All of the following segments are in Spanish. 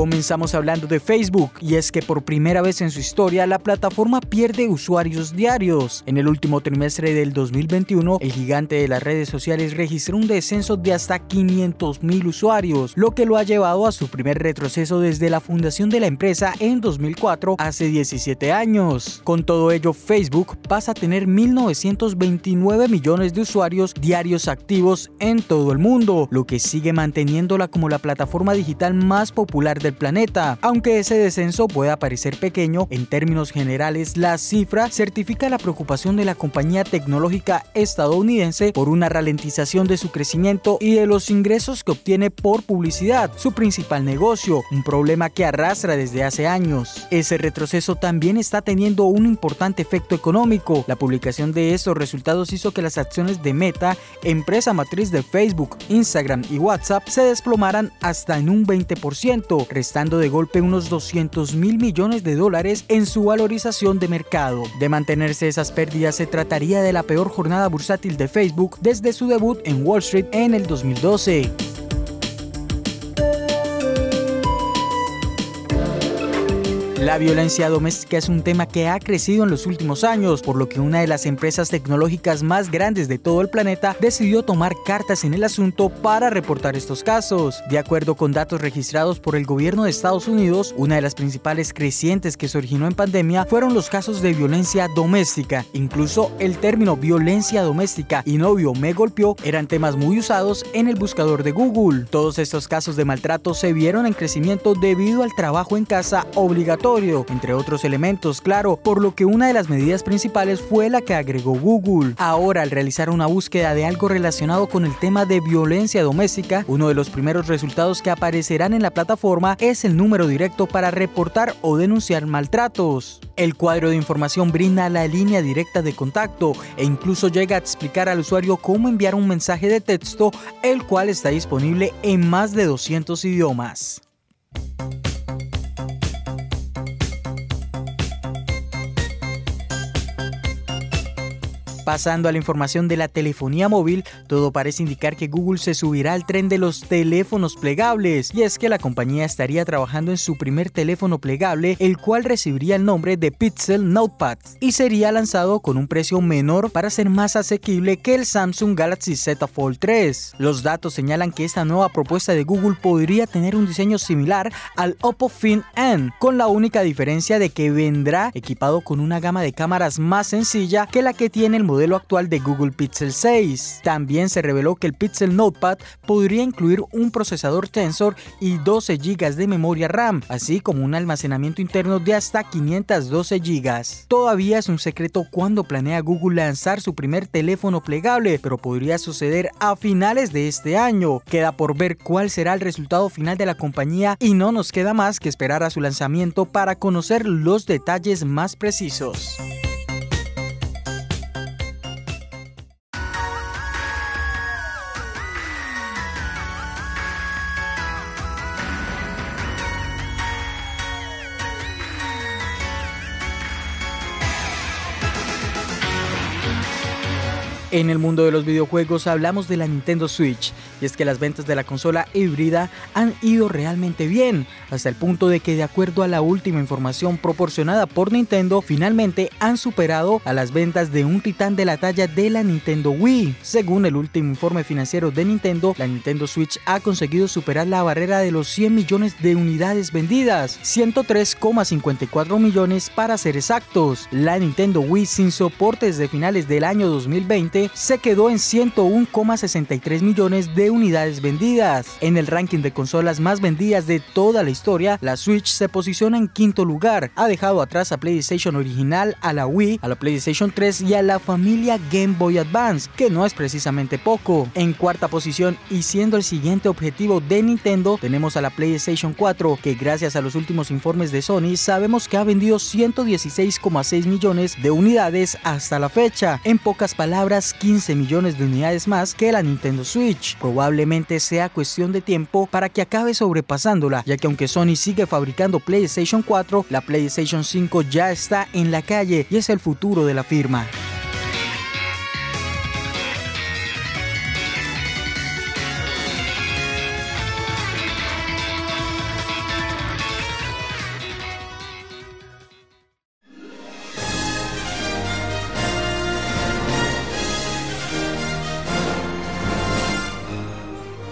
Comenzamos hablando de Facebook y es que por primera vez en su historia la plataforma pierde usuarios diarios. En el último trimestre del 2021, el gigante de las redes sociales registró un descenso de hasta 500.000 usuarios, lo que lo ha llevado a su primer retroceso desde la fundación de la empresa en 2004, hace 17 años. Con todo ello, Facebook pasa a tener 1.929 millones de usuarios diarios activos en todo el mundo, lo que sigue manteniéndola como la plataforma digital más popular del planeta. Aunque ese descenso pueda parecer pequeño, en términos generales la cifra certifica la preocupación de la compañía tecnológica estadounidense por una ralentización de su crecimiento y de los ingresos que obtiene por publicidad, su principal negocio, un problema que arrastra desde hace años. Ese retroceso también está teniendo un importante efecto económico. La publicación de estos resultados hizo que las acciones de Meta, empresa matriz de Facebook, Instagram y WhatsApp, se desplomaran hasta en un 20%, restando de golpe unos 200 mil millones de dólares en su valorización de mercado. De mantenerse esas pérdidas se trataría de la peor jornada bursátil de Facebook desde su debut en Wall Street en el 2012. La violencia doméstica es un tema que ha crecido en los últimos años, por lo que una de las empresas tecnológicas más grandes de todo el planeta decidió tomar cartas en el asunto para reportar estos casos. De acuerdo con datos registrados por el gobierno de Estados Unidos, una de las principales crecientes que se originó en pandemia fueron los casos de violencia doméstica. Incluso el término violencia doméstica y novio me golpeó eran temas muy usados en el buscador de Google. Todos estos casos de maltrato se vieron en crecimiento debido al trabajo en casa obligatorio entre otros elementos, claro, por lo que una de las medidas principales fue la que agregó Google. Ahora, al realizar una búsqueda de algo relacionado con el tema de violencia doméstica, uno de los primeros resultados que aparecerán en la plataforma es el número directo para reportar o denunciar maltratos. El cuadro de información brinda la línea directa de contacto e incluso llega a explicar al usuario cómo enviar un mensaje de texto, el cual está disponible en más de 200 idiomas. Pasando a la información de la telefonía móvil, todo parece indicar que Google se subirá al tren de los teléfonos plegables, y es que la compañía estaría trabajando en su primer teléfono plegable, el cual recibiría el nombre de Pixel Notepad, y sería lanzado con un precio menor para ser más asequible que el Samsung Galaxy Z Fold 3. Los datos señalan que esta nueva propuesta de Google podría tener un diseño similar al Oppo Fin N, con la única diferencia de que vendrá equipado con una gama de cámaras más sencilla que la que tiene el modelo modelo actual de Google Pixel 6. También se reveló que el Pixel Notepad podría incluir un procesador Tensor y 12 GB de memoria RAM, así como un almacenamiento interno de hasta 512 GB. Todavía es un secreto cuándo planea Google lanzar su primer teléfono plegable, pero podría suceder a finales de este año. Queda por ver cuál será el resultado final de la compañía y no nos queda más que esperar a su lanzamiento para conocer los detalles más precisos. En el mundo de los videojuegos hablamos de la Nintendo Switch, y es que las ventas de la consola híbrida han ido realmente bien, hasta el punto de que de acuerdo a la última información proporcionada por Nintendo, finalmente han superado a las ventas de un titán de la talla de la Nintendo Wii. Según el último informe financiero de Nintendo, la Nintendo Switch ha conseguido superar la barrera de los 100 millones de unidades vendidas, 103,54 millones para ser exactos. La Nintendo Wii sin soportes de finales del año 2020 se quedó en 101,63 millones de de unidades vendidas. En el ranking de consolas más vendidas de toda la historia, la Switch se posiciona en quinto lugar. Ha dejado atrás a PlayStation original, a la Wii, a la PlayStation 3 y a la familia Game Boy Advance, que no es precisamente poco. En cuarta posición y siendo el siguiente objetivo de Nintendo, tenemos a la PlayStation 4, que gracias a los últimos informes de Sony sabemos que ha vendido 116,6 millones de unidades hasta la fecha. En pocas palabras, 15 millones de unidades más que la Nintendo Switch. Probablemente sea cuestión de tiempo para que acabe sobrepasándola, ya que aunque Sony sigue fabricando PlayStation 4, la PlayStation 5 ya está en la calle y es el futuro de la firma.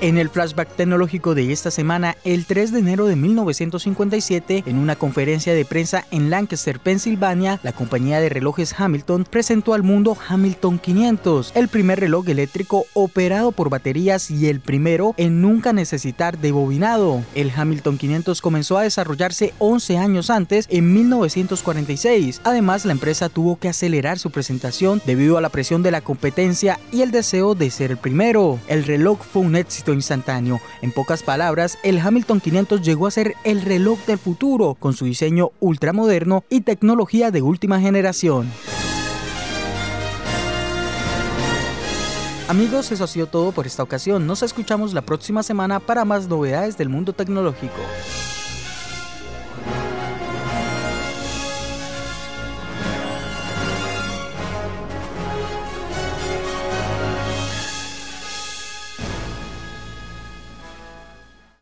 En el flashback tecnológico de esta semana, el 3 de enero de 1957, en una conferencia de prensa en Lancaster, Pensilvania, la compañía de relojes Hamilton presentó al mundo Hamilton 500, el primer reloj eléctrico operado por baterías y el primero en nunca necesitar de bobinado. El Hamilton 500 comenzó a desarrollarse 11 años antes, en 1946. Además, la empresa tuvo que acelerar su presentación debido a la presión de la competencia y el deseo de ser el primero. El reloj fue un éxito instantáneo. En pocas palabras, el Hamilton 500 llegó a ser el reloj del futuro, con su diseño ultramoderno y tecnología de última generación. Amigos, eso ha sido todo por esta ocasión. Nos escuchamos la próxima semana para más novedades del mundo tecnológico.